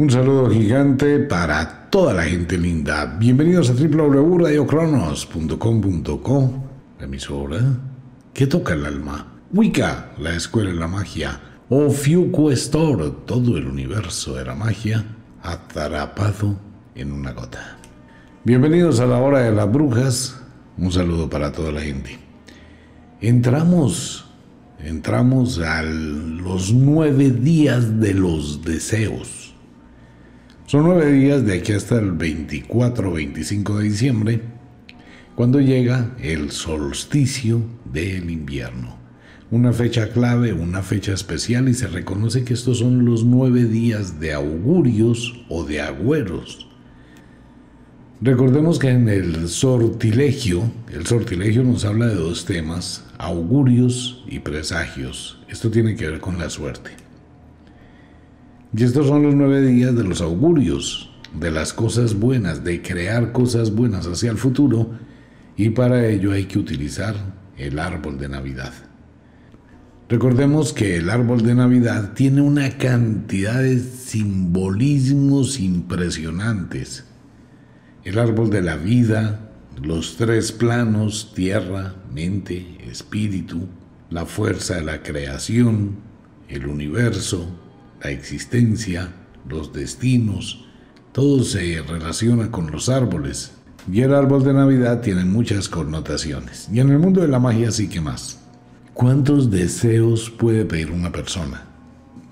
Un saludo gigante para toda la gente linda. Bienvenidos a www.radiocronos.com.co, la emisora que toca el alma. Wicca, la escuela de la magia. Ofiuco Store, todo el universo de la magia atrapado en una gota. Bienvenidos a la hora de las brujas. Un saludo para toda la gente. Entramos, entramos a los nueve días de los deseos. Son nueve días de aquí hasta el 24 25 de diciembre, cuando llega el solsticio del invierno. Una fecha clave, una fecha especial y se reconoce que estos son los nueve días de augurios o de agüeros Recordemos que en el sortilegio, el sortilegio nos habla de dos temas, augurios y presagios. Esto tiene que ver con la suerte. Y estos son los nueve días de los augurios, de las cosas buenas, de crear cosas buenas hacia el futuro, y para ello hay que utilizar el árbol de Navidad. Recordemos que el árbol de Navidad tiene una cantidad de simbolismos impresionantes el árbol de la vida, los tres planos, tierra, mente, espíritu, la fuerza de la creación, el universo, la existencia, los destinos, todo se relaciona con los árboles. Y el árbol de Navidad tiene muchas connotaciones. Y en el mundo de la magia sí que más. ¿Cuántos deseos puede pedir una persona?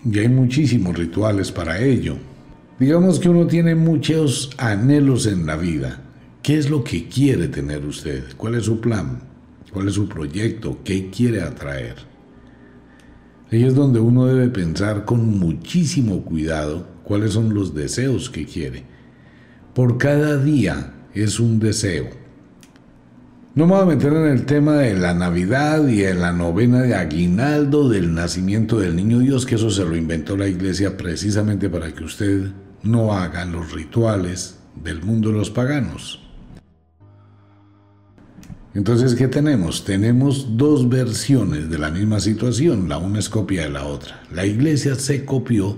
Y hay muchísimos rituales para ello. Digamos que uno tiene muchos anhelos en la vida. ¿Qué es lo que quiere tener usted? ¿Cuál es su plan? ¿Cuál es su proyecto? ¿Qué quiere atraer? Ahí es donde uno debe pensar con muchísimo cuidado cuáles son los deseos que quiere. Por cada día es un deseo. No me voy a meter en el tema de la Navidad y en la novena de aguinaldo del nacimiento del niño Dios, que eso se lo inventó la iglesia precisamente para que usted no haga los rituales del mundo de los paganos. Entonces, ¿qué tenemos? Tenemos dos versiones de la misma situación, la una es copia de la otra. La iglesia se copió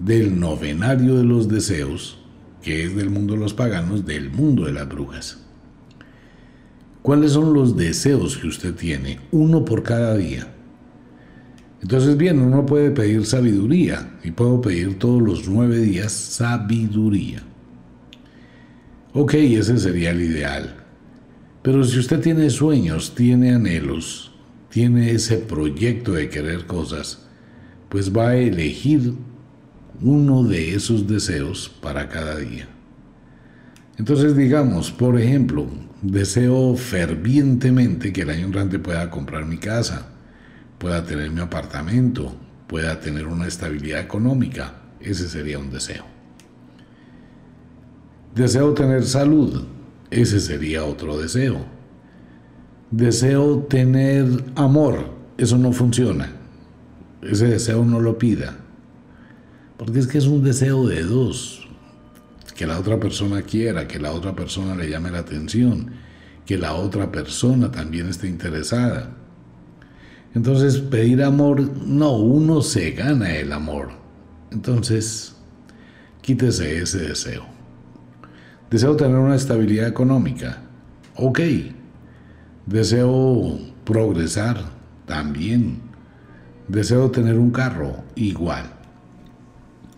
del novenario de los deseos, que es del mundo de los paganos, del mundo de las brujas. ¿Cuáles son los deseos que usted tiene? Uno por cada día. Entonces, bien, uno puede pedir sabiduría y puedo pedir todos los nueve días sabiduría. Ok, ese sería el ideal. Pero si usted tiene sueños, tiene anhelos, tiene ese proyecto de querer cosas, pues va a elegir uno de esos deseos para cada día. Entonces digamos, por ejemplo, deseo fervientemente que el año entrante pueda comprar mi casa pueda tener mi apartamento, pueda tener una estabilidad económica. Ese sería un deseo. Deseo tener salud. Ese sería otro deseo. Deseo tener amor. Eso no funciona. Ese deseo no lo pida. Porque es que es un deseo de dos. Que la otra persona quiera, que la otra persona le llame la atención, que la otra persona también esté interesada. Entonces, pedir amor, no, uno se gana el amor. Entonces, quítese ese deseo. Deseo tener una estabilidad económica. Ok. Deseo progresar. También. Deseo tener un carro. Igual.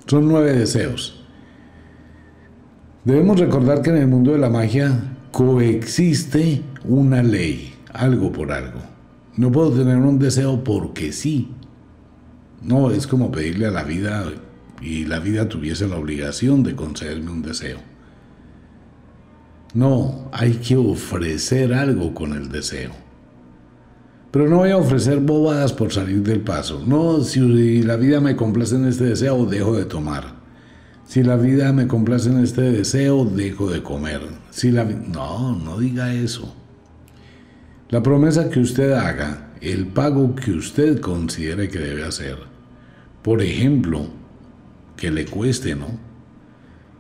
Son nueve deseos. Debemos recordar que en el mundo de la magia coexiste una ley, algo por algo. No puedo tener un deseo porque sí. No, es como pedirle a la vida y la vida tuviese la obligación de concederme un deseo. No, hay que ofrecer algo con el deseo. Pero no voy a ofrecer bobadas por salir del paso. No, si la vida me complace en este deseo, dejo de tomar. Si la vida me complace en este deseo, dejo de comer. Si la no, no diga eso. La promesa que usted haga, el pago que usted considere que debe hacer, por ejemplo, que le cueste, ¿no?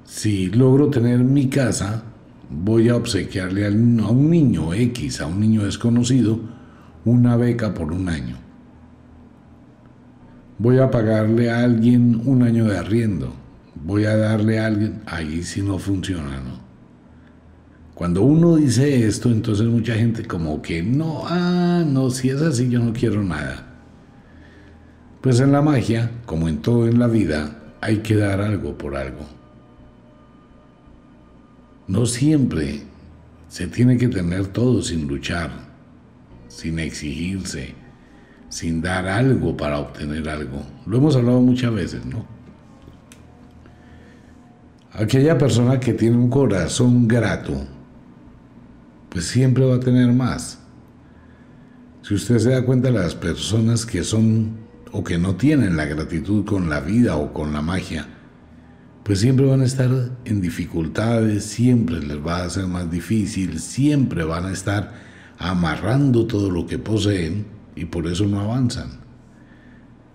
Si logro tener mi casa, voy a obsequiarle a un niño X, a un niño desconocido, una beca por un año. Voy a pagarle a alguien un año de arriendo. voy a darle a alguien, ahí sí no funciona, ¿no? Cuando uno dice esto, entonces mucha gente como que no, ah, no, si es así yo no quiero nada. Pues en la magia, como en todo en la vida, hay que dar algo por algo. No siempre se tiene que tener todo sin luchar, sin exigirse, sin dar algo para obtener algo. Lo hemos hablado muchas veces, ¿no? Aquella persona que tiene un corazón grato, pues siempre va a tener más. Si usted se da cuenta, las personas que son o que no tienen la gratitud con la vida o con la magia, pues siempre van a estar en dificultades, siempre les va a ser más difícil, siempre van a estar amarrando todo lo que poseen y por eso no avanzan.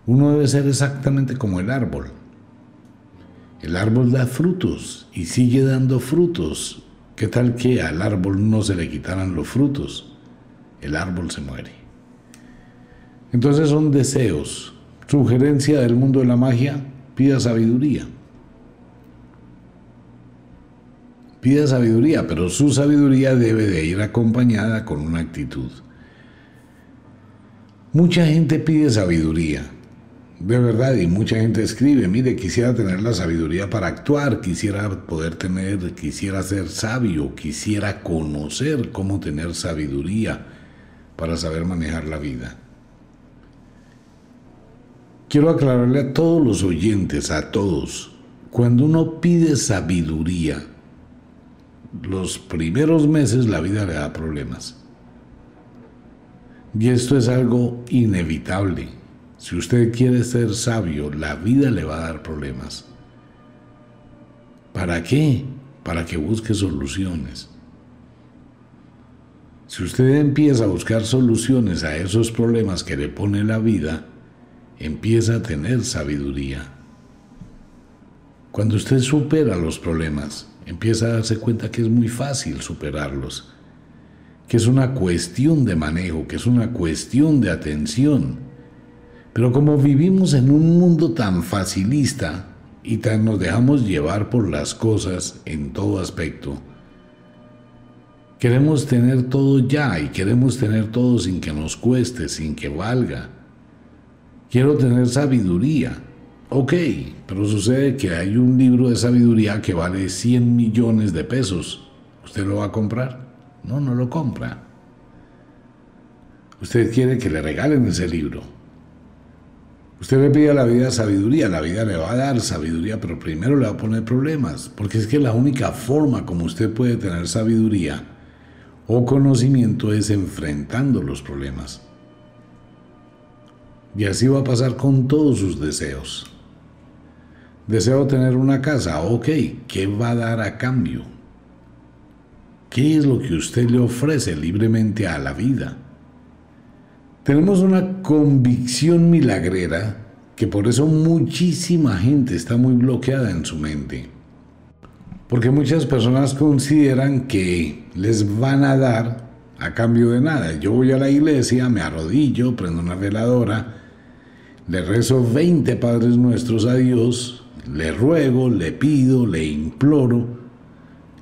Uno debe ser exactamente como el árbol. El árbol da frutos y sigue dando frutos. ¿Qué tal que al árbol no se le quitaran los frutos? El árbol se muere. Entonces son deseos. Sugerencia del mundo de la magia, pida sabiduría. Pida sabiduría, pero su sabiduría debe de ir acompañada con una actitud. Mucha gente pide sabiduría, de verdad, y mucha gente escribe, mire, quisiera tener la sabiduría para actuar, quisiera poder tener, quisiera ser sabio, quisiera conocer cómo tener sabiduría para saber manejar la vida. Quiero aclararle a todos los oyentes, a todos, cuando uno pide sabiduría, los primeros meses la vida le da problemas. Y esto es algo inevitable. Si usted quiere ser sabio, la vida le va a dar problemas. ¿Para qué? Para que busque soluciones. Si usted empieza a buscar soluciones a esos problemas que le pone la vida, empieza a tener sabiduría. Cuando usted supera los problemas, empieza a darse cuenta que es muy fácil superarlos, que es una cuestión de manejo, que es una cuestión de atención. Pero como vivimos en un mundo tan facilista y tan nos dejamos llevar por las cosas en todo aspecto, queremos tener todo ya y queremos tener todo sin que nos cueste, sin que valga quiero tener sabiduría. Ok, pero sucede que hay un libro de sabiduría que vale 100 millones de pesos. ¿Usted lo va a comprar? No, no lo compra. Usted quiere que le regalen ese libro. Usted le pide a la vida sabiduría, la vida le va a dar sabiduría, pero primero le va a poner problemas, porque es que la única forma como usted puede tener sabiduría o conocimiento es enfrentando los problemas. Y así va a pasar con todos sus deseos. Deseo tener una casa, ok, ¿qué va a dar a cambio? ¿Qué es lo que usted le ofrece libremente a la vida? Tenemos una convicción milagrera que por eso muchísima gente está muy bloqueada en su mente. Porque muchas personas consideran que les van a dar a cambio de nada. Yo voy a la iglesia, me arrodillo, prendo una veladora, le rezo 20 Padres Nuestros a Dios, le ruego, le pido, le imploro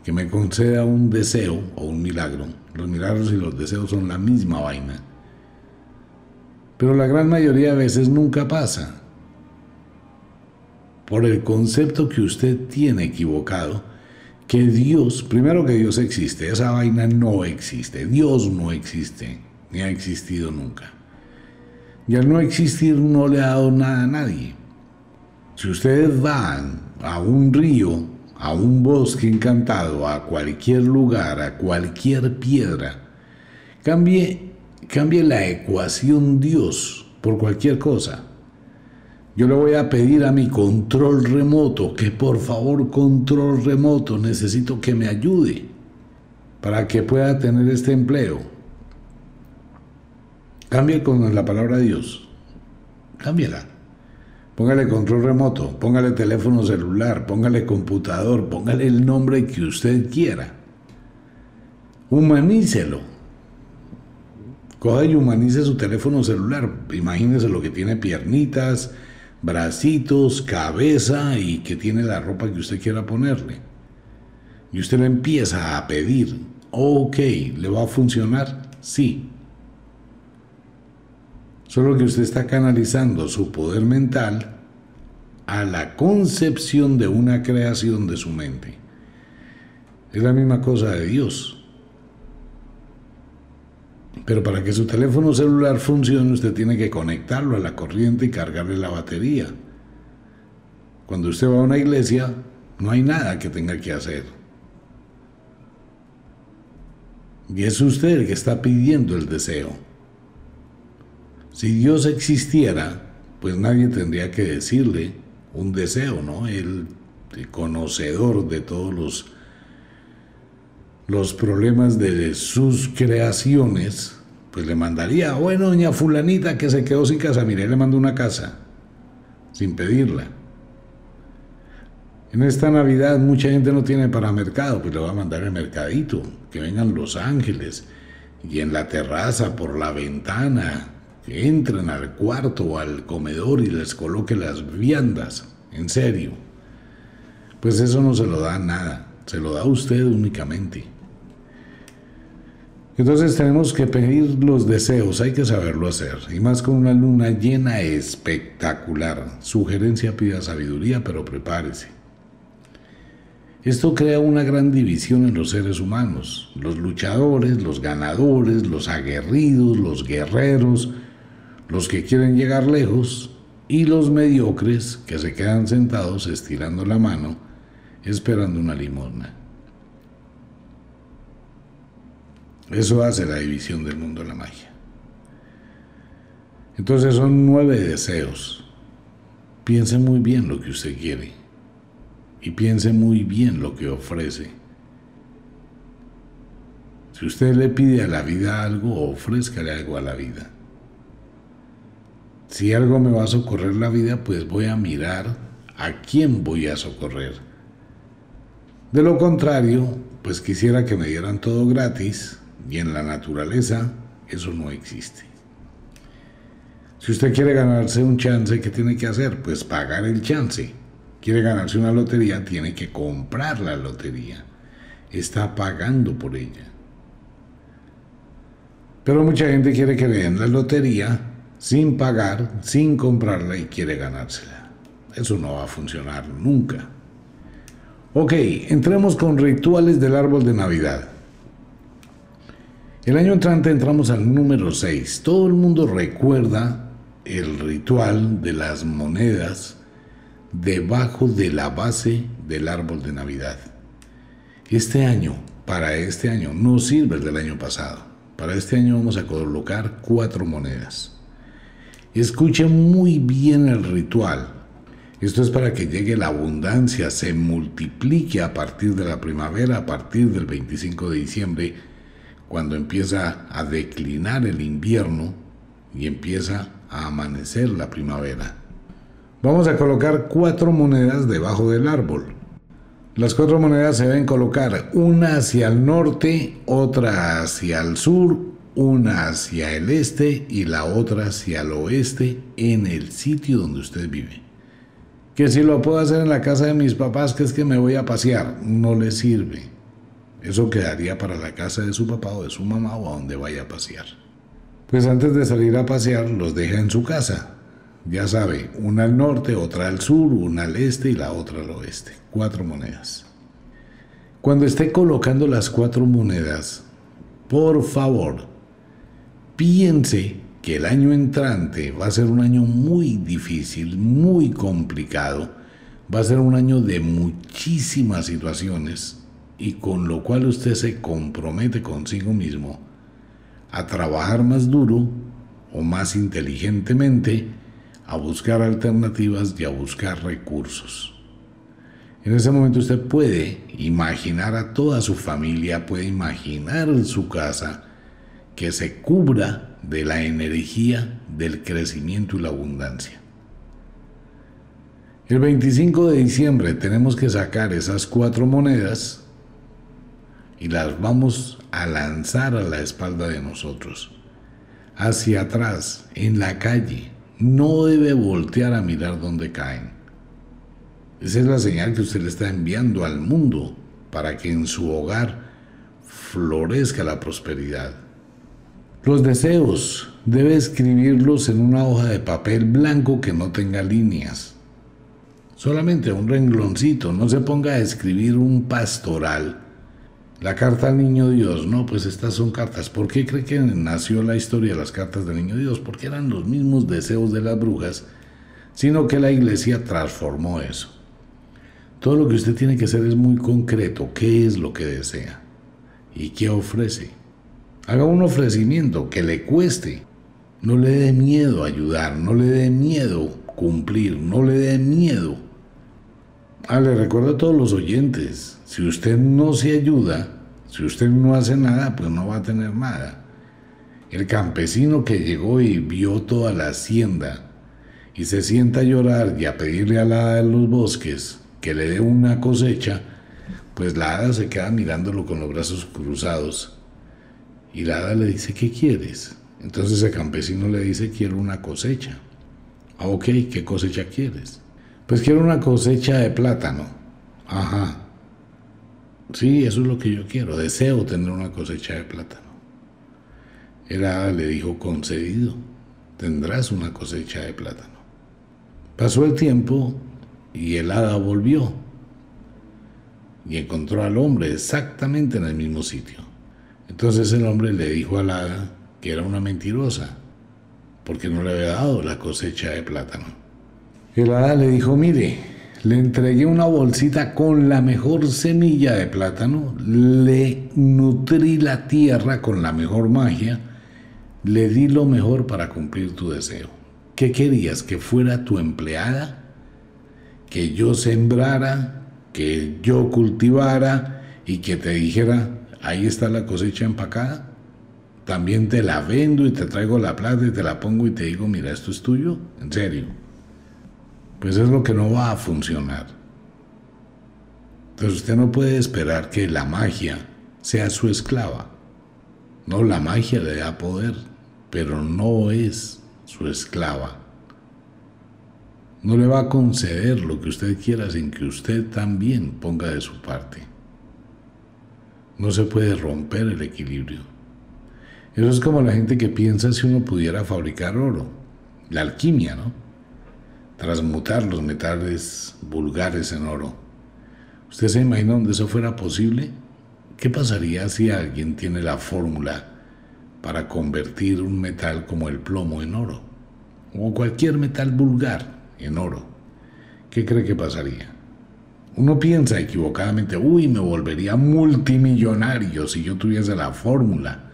que me conceda un deseo o un milagro. Los milagros y los deseos son la misma vaina. Pero la gran mayoría de veces nunca pasa. Por el concepto que usted tiene equivocado, que Dios, primero que Dios existe, esa vaina no existe, Dios no existe, ni ha existido nunca. Y al no existir no le ha dado nada a nadie. Si ustedes van a un río, a un bosque encantado, a cualquier lugar, a cualquier piedra, cambie, la ecuación Dios por cualquier cosa. Yo le voy a pedir a mi control remoto que por favor control remoto necesito que me ayude para que pueda tener este empleo. Cambie con la palabra Dios. Cámbiela. Póngale control remoto, póngale teléfono celular, póngale computador, póngale el nombre que usted quiera. Humanícelo. Coja y humanice su teléfono celular. Imagínese lo que tiene piernitas, bracitos, cabeza y que tiene la ropa que usted quiera ponerle. Y usted le empieza a pedir, ok, ¿le va a funcionar? Sí. Solo que usted está canalizando su poder mental a la concepción de una creación de su mente. Es la misma cosa de Dios. Pero para que su teléfono celular funcione, usted tiene que conectarlo a la corriente y cargarle la batería. Cuando usted va a una iglesia, no hay nada que tenga que hacer. Y es usted el que está pidiendo el deseo. Si Dios existiera, pues nadie tendría que decirle un deseo, ¿no? El, conocedor de todos los los problemas de sus creaciones, pues le mandaría, bueno, doña fulanita que se quedó sin casa, mire, le mando una casa, sin pedirla. En esta Navidad mucha gente no tiene para mercado, pues le va a mandar el mercadito, que vengan los ángeles, y en la terraza, por la ventana, que entren al cuarto o al comedor y les coloque las viandas, en serio. Pues eso no se lo da nada, se lo da usted únicamente. Entonces tenemos que pedir los deseos, hay que saberlo hacer, y más con una luna llena espectacular. Sugerencia pida sabiduría, pero prepárese. Esto crea una gran división en los seres humanos, los luchadores, los ganadores, los aguerridos, los guerreros, los que quieren llegar lejos, y los mediocres que se quedan sentados estirando la mano, esperando una limosna. Eso hace la división del mundo de la magia. Entonces son nueve deseos. Piense muy bien lo que usted quiere y piense muy bien lo que ofrece. Si usted le pide a la vida algo, ofrézcale algo a la vida. Si algo me va a socorrer la vida, pues voy a mirar a quién voy a socorrer. De lo contrario, pues quisiera que me dieran todo gratis y en la naturaleza eso no existe. Si usted quiere ganarse un chance, ¿qué tiene que hacer? Pues pagar el chance. Quiere ganarse una lotería, tiene que comprar la lotería. Está pagando por ella. Pero mucha gente quiere que le den la lotería sin pagar, sin comprarla y quiere ganársela. Eso no va a funcionar nunca. Ok, entremos con rituales del árbol de Navidad. El año entrante entramos al número 6. Todo el mundo recuerda el ritual de las monedas debajo de la base del árbol de Navidad. Este año, para este año, no sirve el del año pasado. Para este año vamos a colocar cuatro monedas. Escuchen muy bien el ritual. Esto es para que llegue la abundancia, se multiplique a partir de la primavera, a partir del 25 de diciembre cuando empieza a declinar el invierno y empieza a amanecer la primavera. Vamos a colocar cuatro monedas debajo del árbol. Las cuatro monedas se deben colocar una hacia el norte, otra hacia el sur, una hacia el este y la otra hacia el oeste en el sitio donde usted vive. Que si lo puedo hacer en la casa de mis papás, que es que me voy a pasear, no le sirve. Eso quedaría para la casa de su papá o de su mamá o a donde vaya a pasear. Pues antes de salir a pasear los deja en su casa. Ya sabe, una al norte, otra al sur, una al este y la otra al oeste. Cuatro monedas. Cuando esté colocando las cuatro monedas, por favor, piense que el año entrante va a ser un año muy difícil, muy complicado, va a ser un año de muchísimas situaciones y con lo cual usted se compromete consigo mismo a trabajar más duro o más inteligentemente, a buscar alternativas y a buscar recursos. En ese momento usted puede imaginar a toda su familia, puede imaginar su casa que se cubra de la energía del crecimiento y la abundancia. El 25 de diciembre tenemos que sacar esas cuatro monedas y las vamos a lanzar a la espalda de nosotros, hacia atrás, en la calle, no debe voltear a mirar dónde caen. Esa es la señal que usted le está enviando al mundo para que en su hogar florezca la prosperidad. Los deseos debe escribirlos en una hoja de papel blanco que no tenga líneas. Solamente un rengloncito, no se ponga a escribir un pastoral. La carta al niño Dios, no, pues estas son cartas. ¿Por qué cree que nació la historia de las cartas del niño Dios? Porque eran los mismos deseos de las brujas, sino que la iglesia transformó eso. Todo lo que usted tiene que hacer es muy concreto. ¿Qué es lo que desea? ¿Y qué ofrece? Haga un ofrecimiento que le cueste. No le dé miedo ayudar, no le dé miedo cumplir, no le dé miedo. Ah, le recuerdo a todos los oyentes, si usted no se ayuda, si usted no hace nada, pues no va a tener nada. El campesino que llegó y vio toda la hacienda y se sienta a llorar y a pedirle a la hada de los bosques que le dé una cosecha, pues la hada se queda mirándolo con los brazos cruzados y la hada le dice, ¿qué quieres? Entonces el campesino le dice, quiero una cosecha. Ah, ok, ¿qué cosecha quieres? Pues quiero una cosecha de plátano. Ajá. Sí, eso es lo que yo quiero. Deseo tener una cosecha de plátano. El hada le dijo, concedido, tendrás una cosecha de plátano. Pasó el tiempo y el hada volvió y encontró al hombre exactamente en el mismo sitio. Entonces el hombre le dijo a la hada que era una mentirosa, porque no le había dado la cosecha de plátano. El hada le dijo, mire, le entregué una bolsita con la mejor semilla de plátano, le nutrí la tierra con la mejor magia, le di lo mejor para cumplir tu deseo. ¿Qué querías? ¿Que fuera tu empleada? ¿Que yo sembrara? ¿Que yo cultivara? Y que te dijera, ahí está la cosecha empacada. También te la vendo y te traigo la plata y te la pongo y te digo, mira, esto es tuyo, en serio. Pues es lo que no va a funcionar. Entonces usted no puede esperar que la magia sea su esclava. No, la magia le da poder, pero no es su esclava. No le va a conceder lo que usted quiera sin que usted también ponga de su parte. No se puede romper el equilibrio. Eso es como la gente que piensa si uno pudiera fabricar oro. La alquimia, ¿no? Transmutar los metales vulgares en oro. ¿Usted se imagina donde eso fuera posible? ¿Qué pasaría si alguien tiene la fórmula para convertir un metal como el plomo en oro? O cualquier metal vulgar en oro. ¿Qué cree que pasaría? Uno piensa equivocadamente, uy, me volvería multimillonario si yo tuviese la fórmula.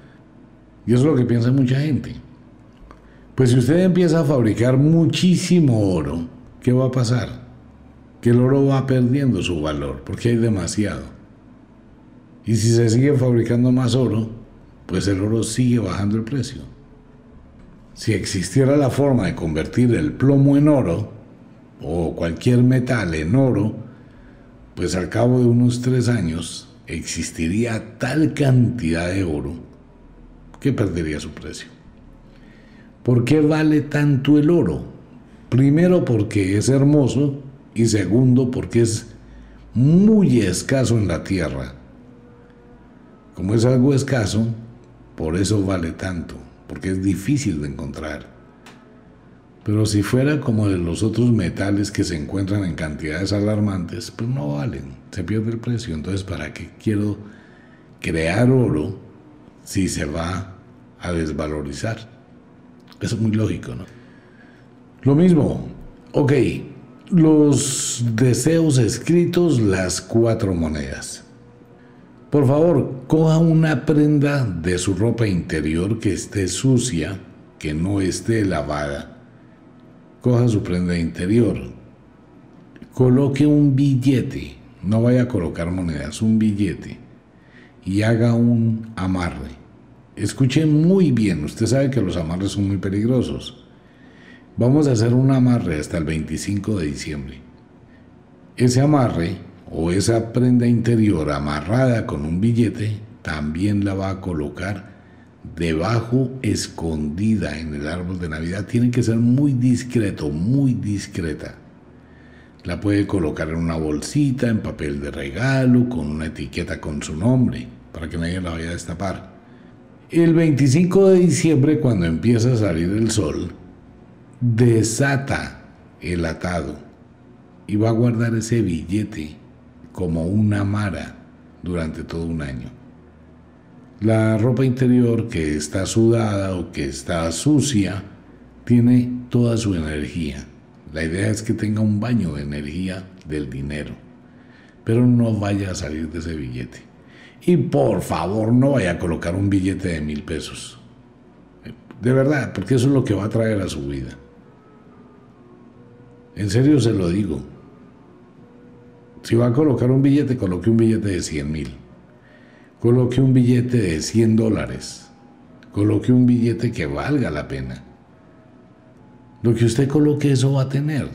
Y eso es lo que piensa mucha gente. Pues si usted empieza a fabricar muchísimo oro, ¿qué va a pasar? Que el oro va perdiendo su valor, porque hay demasiado. Y si se sigue fabricando más oro, pues el oro sigue bajando el precio. Si existiera la forma de convertir el plomo en oro, o cualquier metal en oro, pues al cabo de unos tres años existiría tal cantidad de oro que perdería su precio. ¿Por qué vale tanto el oro? Primero porque es hermoso y segundo porque es muy escaso en la tierra. Como es algo escaso, por eso vale tanto, porque es difícil de encontrar. Pero si fuera como de los otros metales que se encuentran en cantidades alarmantes, pues no valen, se pierde el precio. Entonces, ¿para qué quiero crear oro si se va a desvalorizar? Eso es muy lógico, ¿no? Lo mismo, ok, los deseos escritos, las cuatro monedas. Por favor, coja una prenda de su ropa interior que esté sucia, que no esté lavada coja su prenda interior, coloque un billete, no vaya a colocar monedas, un billete, y haga un amarre. Escuche muy bien, usted sabe que los amarres son muy peligrosos. Vamos a hacer un amarre hasta el 25 de diciembre. Ese amarre o esa prenda interior amarrada con un billete también la va a colocar debajo, escondida en el árbol de Navidad, tiene que ser muy discreto, muy discreta. La puede colocar en una bolsita, en papel de regalo, con una etiqueta con su nombre, para que nadie la vaya a destapar. El 25 de diciembre, cuando empieza a salir el sol, desata el atado y va a guardar ese billete como una mara durante todo un año. La ropa interior que está sudada o que está sucia tiene toda su energía. La idea es que tenga un baño de energía del dinero, pero no vaya a salir de ese billete. Y por favor no vaya a colocar un billete de mil pesos. De verdad, porque eso es lo que va a traer a su vida. En serio se lo digo. Si va a colocar un billete, coloque un billete de 100 mil. Coloque un billete de 100 dólares. Coloque un billete que valga la pena. Lo que usted coloque, eso va a tener.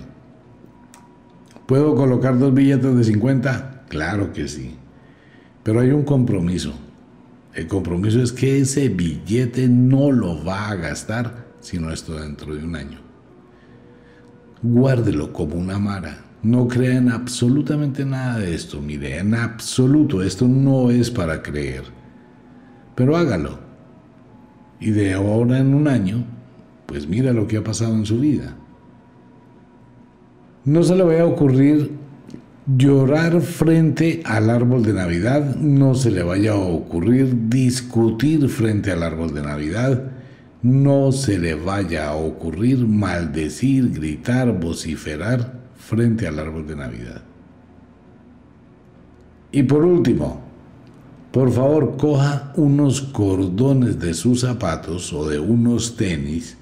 ¿Puedo colocar dos billetes de 50? Claro que sí. Pero hay un compromiso. El compromiso es que ese billete no lo va a gastar sino esto dentro de un año. Guárdelo como una mara. No crea en absolutamente nada de esto. Mire, en absoluto, esto no es para creer. Pero hágalo. Y de ahora en un año, pues mira lo que ha pasado en su vida. No se le vaya a ocurrir llorar frente al árbol de Navidad, no se le vaya a ocurrir discutir frente al árbol de Navidad, no se le vaya a ocurrir maldecir, gritar, vociferar frente al árbol de Navidad. Y por último, por favor coja unos cordones de sus zapatos o de unos tenis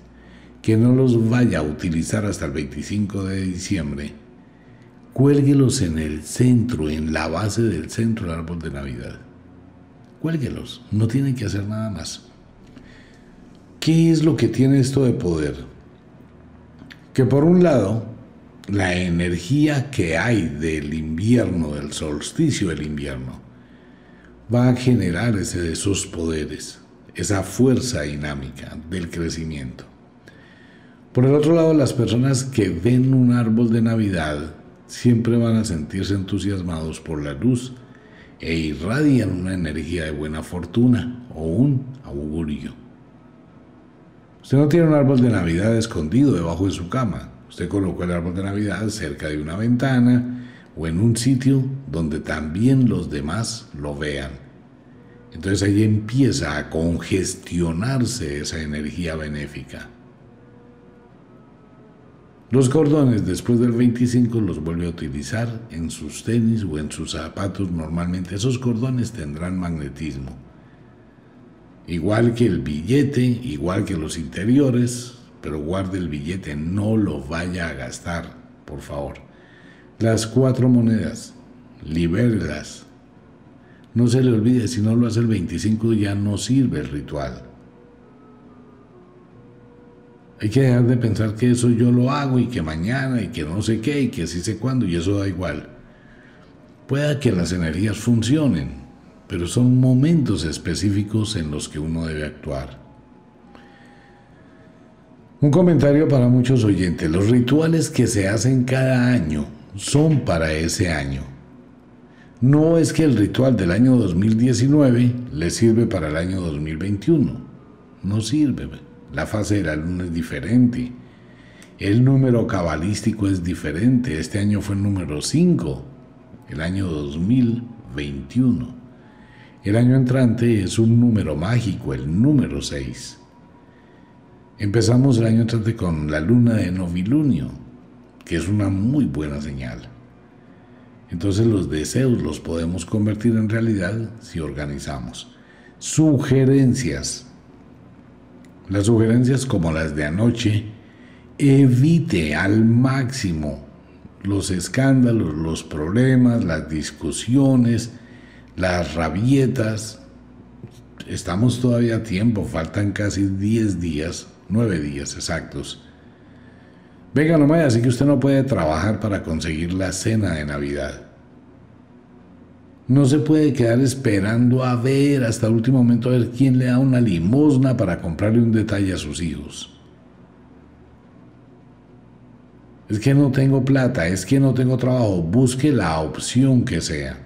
que no los vaya a utilizar hasta el 25 de diciembre. Cuélguelos en el centro, en la base del centro del árbol de Navidad. Cuélguelos, no tienen que hacer nada más. ¿Qué es lo que tiene esto de poder? Que por un lado, la energía que hay del invierno, del solsticio del invierno, va a generar ese, esos poderes, esa fuerza dinámica del crecimiento. Por el otro lado, las personas que ven un árbol de Navidad siempre van a sentirse entusiasmados por la luz e irradian una energía de buena fortuna o un augurio. Usted no tiene un árbol de Navidad escondido debajo de su cama. Usted colocó el árbol de Navidad cerca de una ventana o en un sitio donde también los demás lo vean. Entonces ahí empieza a congestionarse esa energía benéfica. Los cordones después del 25 los vuelve a utilizar en sus tenis o en sus zapatos. Normalmente esos cordones tendrán magnetismo igual que el billete, igual que los interiores, pero guarde el billete, no lo vaya a gastar, por favor. Las cuatro monedas, libérelas. No se le olvide, si no lo hace el 25 ya no sirve el ritual. Hay que dejar de pensar que eso yo lo hago y que mañana y que no sé qué y que así sé cuándo y eso da igual. Pueda que las energías funcionen, pero son momentos específicos en los que uno debe actuar. Un comentario para muchos oyentes. Los rituales que se hacen cada año son para ese año. No es que el ritual del año 2019 le sirve para el año 2021. No sirve. La fase de la luna es diferente. El número cabalístico es diferente. Este año fue el número 5, el año 2021. El año entrante es un número mágico, el número 6. Empezamos el año entrante con la luna de novilunio, que es una muy buena señal. Entonces los deseos los podemos convertir en realidad si organizamos. Sugerencias. Las sugerencias como las de anoche, evite al máximo los escándalos, los problemas, las discusiones, las rabietas. Estamos todavía a tiempo, faltan casi 10 días, 9 días exactos. Venga nomás, así que usted no puede trabajar para conseguir la cena de Navidad. No se puede quedar esperando a ver hasta el último momento a ver quién le da una limosna para comprarle un detalle a sus hijos. Es que no tengo plata, es que no tengo trabajo. Busque la opción que sea.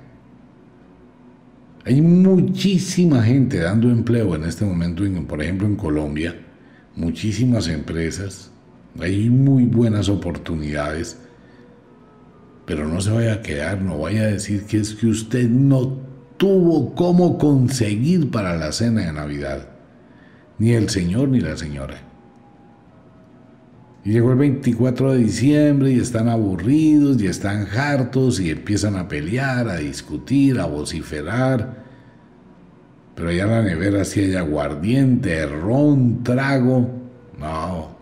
Hay muchísima gente dando empleo en este momento, por ejemplo en Colombia, muchísimas empresas, hay muy buenas oportunidades pero no se vaya a quedar, no vaya a decir que es que usted no tuvo cómo conseguir para la cena de Navidad. Ni el señor ni la señora. Y llegó el 24 de diciembre y están aburridos y están hartos y empiezan a pelear, a discutir, a vociferar. Pero allá en la nevera sí hay aguardiente, ron, trago. No.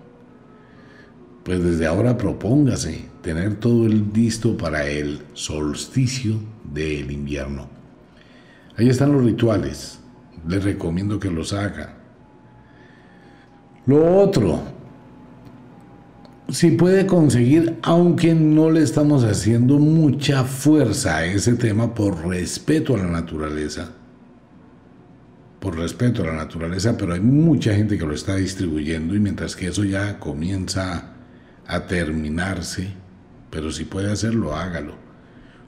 Pues desde ahora propóngase tener todo el listo para el solsticio del invierno. Ahí están los rituales. Les recomiendo que los haga. Lo otro, si puede conseguir, aunque no le estamos haciendo mucha fuerza a ese tema por respeto a la naturaleza, por respeto a la naturaleza, pero hay mucha gente que lo está distribuyendo y mientras que eso ya comienza a terminarse, pero si puede hacerlo, hágalo.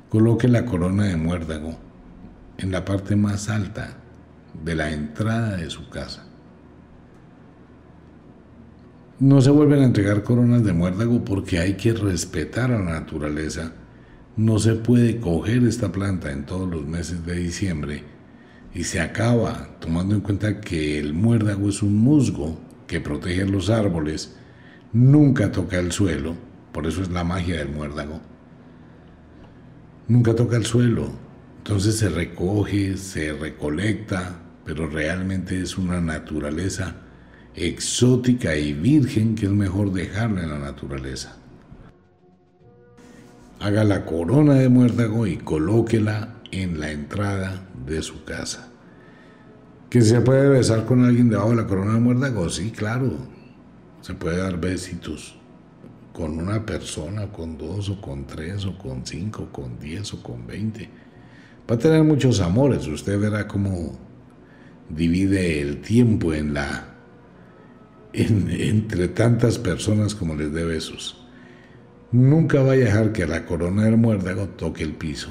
Coloque la corona de muérdago en la parte más alta de la entrada de su casa. No se vuelven a entregar coronas de muérdago porque hay que respetar a la naturaleza. No se puede coger esta planta en todos los meses de diciembre y se acaba tomando en cuenta que el muérdago es un musgo que protege los árboles, nunca toca el suelo por eso es la magia del muérdago. Nunca toca el suelo. Entonces se recoge, se recolecta, pero realmente es una naturaleza exótica y virgen que es mejor dejarla en la naturaleza. Haga la corona de muérdago y colóquela en la entrada de su casa. ¿Que se puede besar con alguien debajo de la corona de muérdago? Sí, claro. Se puede dar besitos con una persona, con dos o con tres o con cinco, con diez o con veinte. Va a tener muchos amores, usted verá cómo divide el tiempo en la entre tantas personas como les dé besos. Nunca va a dejar que la corona del muérdago toque el piso.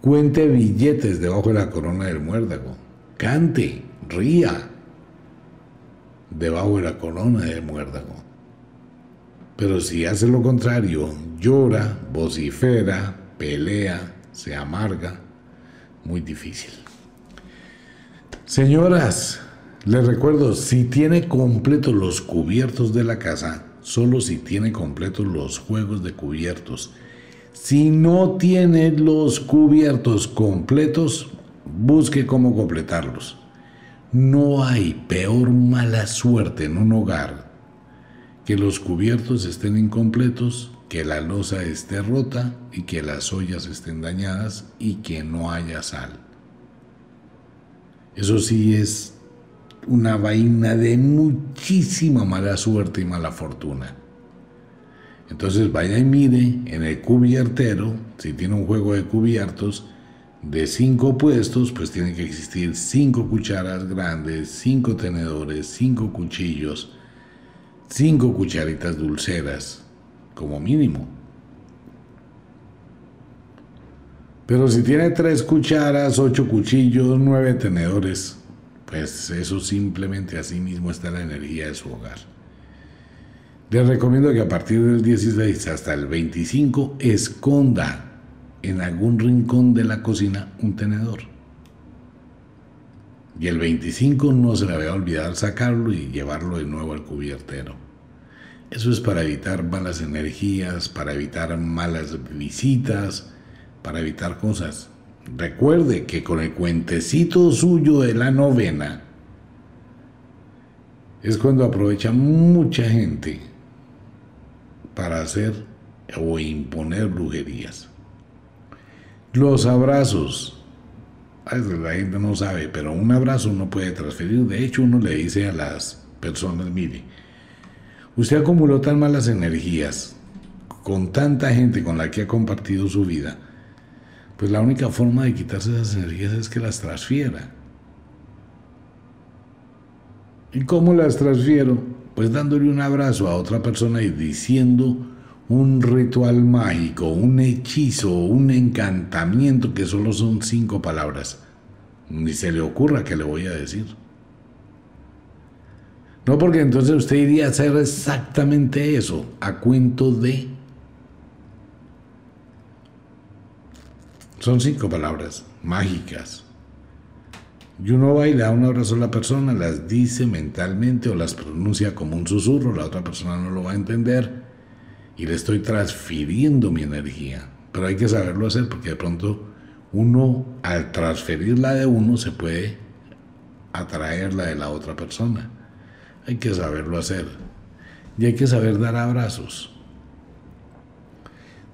Cuente billetes debajo de la corona del muérdago. Cante, ría debajo de la corona del muérdago. Pero si hace lo contrario, llora, vocifera, pelea, se amarga, muy difícil. Señoras, les recuerdo, si tiene completos los cubiertos de la casa, solo si tiene completos los juegos de cubiertos. Si no tiene los cubiertos completos, busque cómo completarlos. No hay peor mala suerte en un hogar que los cubiertos estén incompletos, que la losa esté rota y que las ollas estén dañadas y que no haya sal. Eso sí es una vaina de muchísima mala suerte y mala fortuna. Entonces vaya y mire en el cubiertero, si tiene un juego de cubiertos, de cinco puestos, pues tiene que existir cinco cucharas grandes, cinco tenedores, cinco cuchillos, cinco cucharitas dulceras, como mínimo. Pero si tiene tres cucharas, ocho cuchillos, nueve tenedores, pues eso simplemente así mismo está la energía de su hogar. Les recomiendo que a partir del 16 hasta el 25 esconda en algún rincón de la cocina un tenedor. Y el 25 no se le va a olvidar sacarlo y llevarlo de nuevo al cubiertero. Eso es para evitar malas energías, para evitar malas visitas, para evitar cosas. Recuerde que con el cuentecito suyo de la novena es cuando aprovecha mucha gente para hacer o imponer brujerías. Los abrazos la gente no sabe, pero un abrazo no puede transferir. De hecho, uno le dice a las personas, mire, usted acumuló tan malas energías con tanta gente con la que ha compartido su vida. Pues la única forma de quitarse esas energías es que las transfiera. ¿Y cómo las transfiero? Pues dándole un abrazo a otra persona y diciendo un ritual mágico, un hechizo, un encantamiento que solo son cinco palabras. Ni se le ocurra que le voy a decir. No porque entonces usted iría a hacer exactamente eso, a cuento de... Son cinco palabras mágicas. Y uno abrazo a la persona, las dice mentalmente o las pronuncia como un susurro, la otra persona no lo va a entender y le estoy transfiriendo mi energía. Pero hay que saberlo hacer porque de pronto uno al transferir la de uno se puede atraer la de la otra persona. Hay que saberlo hacer. Y hay que saber dar abrazos.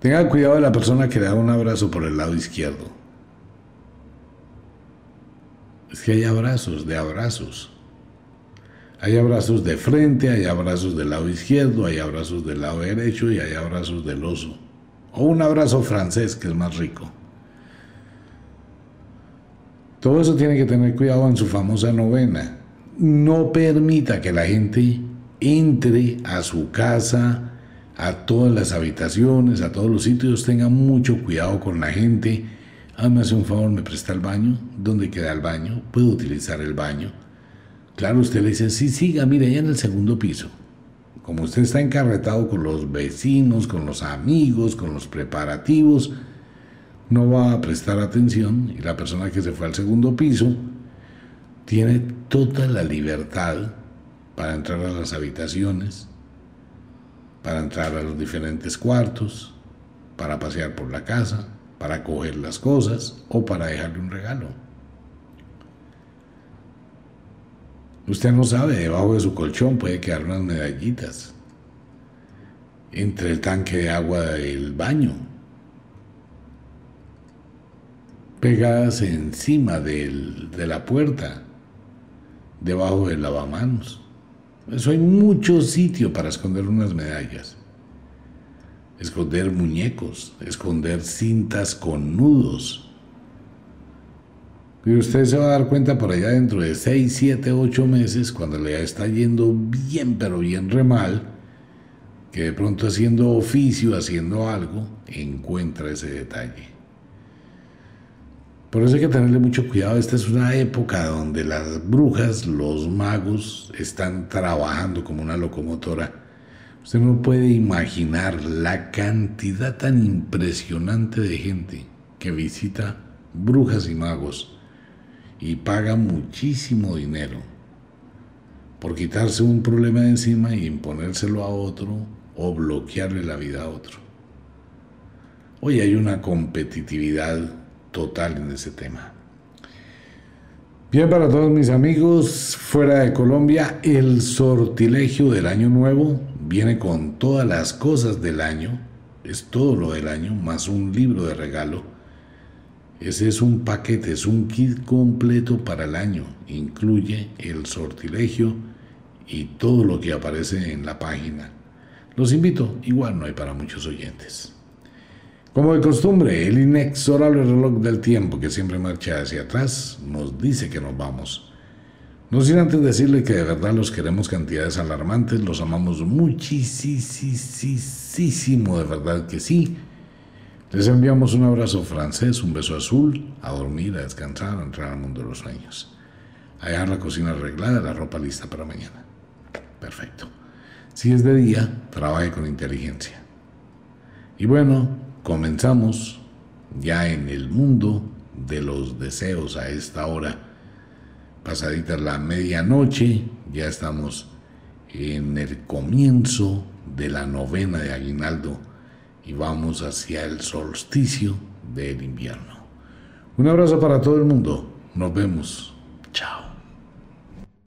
Tenga cuidado de la persona que le da un abrazo por el lado izquierdo. Es que hay abrazos de abrazos. Hay abrazos de frente, hay abrazos del lado izquierdo, hay abrazos del lado derecho y hay abrazos del oso. O un abrazo francés que es más rico. Todo eso tiene que tener cuidado en su famosa novena. No permita que la gente entre a su casa, a todas las habitaciones, a todos los sitios. Tenga mucho cuidado con la gente Ah, me hace un favor, me presta el baño. ¿Dónde queda el baño? ¿Puedo utilizar el baño? Claro, usted le dice, sí, siga, mire, allá en el segundo piso. Como usted está encarretado con los vecinos, con los amigos, con los preparativos, no va a prestar atención y la persona que se fue al segundo piso tiene toda la libertad para entrar a las habitaciones, para entrar a los diferentes cuartos, para pasear por la casa, para coger las cosas o para dejarle un regalo. Usted no sabe, debajo de su colchón puede quedar unas medallitas. Entre el tanque de agua del baño. Pegadas encima de la puerta. Debajo del lavamanos. Eso hay mucho sitio para esconder unas medallas esconder muñecos, esconder cintas con nudos. Y usted se va a dar cuenta por allá dentro de 6, 7, 8 meses, cuando le está yendo bien, pero bien re mal, que de pronto haciendo oficio, haciendo algo, encuentra ese detalle. Por eso hay que tenerle mucho cuidado. Esta es una época donde las brujas, los magos, están trabajando como una locomotora Usted no puede imaginar la cantidad tan impresionante de gente que visita brujas y magos y paga muchísimo dinero por quitarse un problema de encima y imponérselo a otro o bloquearle la vida a otro. Hoy hay una competitividad total en ese tema. Bien, para todos mis amigos fuera de Colombia, el sortilegio del año nuevo viene con todas las cosas del año, es todo lo del año, más un libro de regalo. Ese es un paquete, es un kit completo para el año. Incluye el sortilegio y todo lo que aparece en la página. Los invito, igual no hay para muchos oyentes. Como de costumbre, el inexorable reloj del tiempo que siempre marcha hacia atrás nos dice que nos vamos. No sin antes decirle que de verdad los queremos cantidades alarmantes, los amamos muchísimo, de verdad que sí. Les enviamos un abrazo francés, un beso azul, a dormir, a descansar, a entrar al mundo de los sueños. A dejar la cocina arreglada, la ropa lista para mañana. Perfecto. Si es de día, trabaje con inteligencia. Y bueno, Comenzamos ya en el mundo de los deseos a esta hora. Pasadita la medianoche, ya estamos en el comienzo de la novena de Aguinaldo y vamos hacia el solsticio del invierno. Un abrazo para todo el mundo. Nos vemos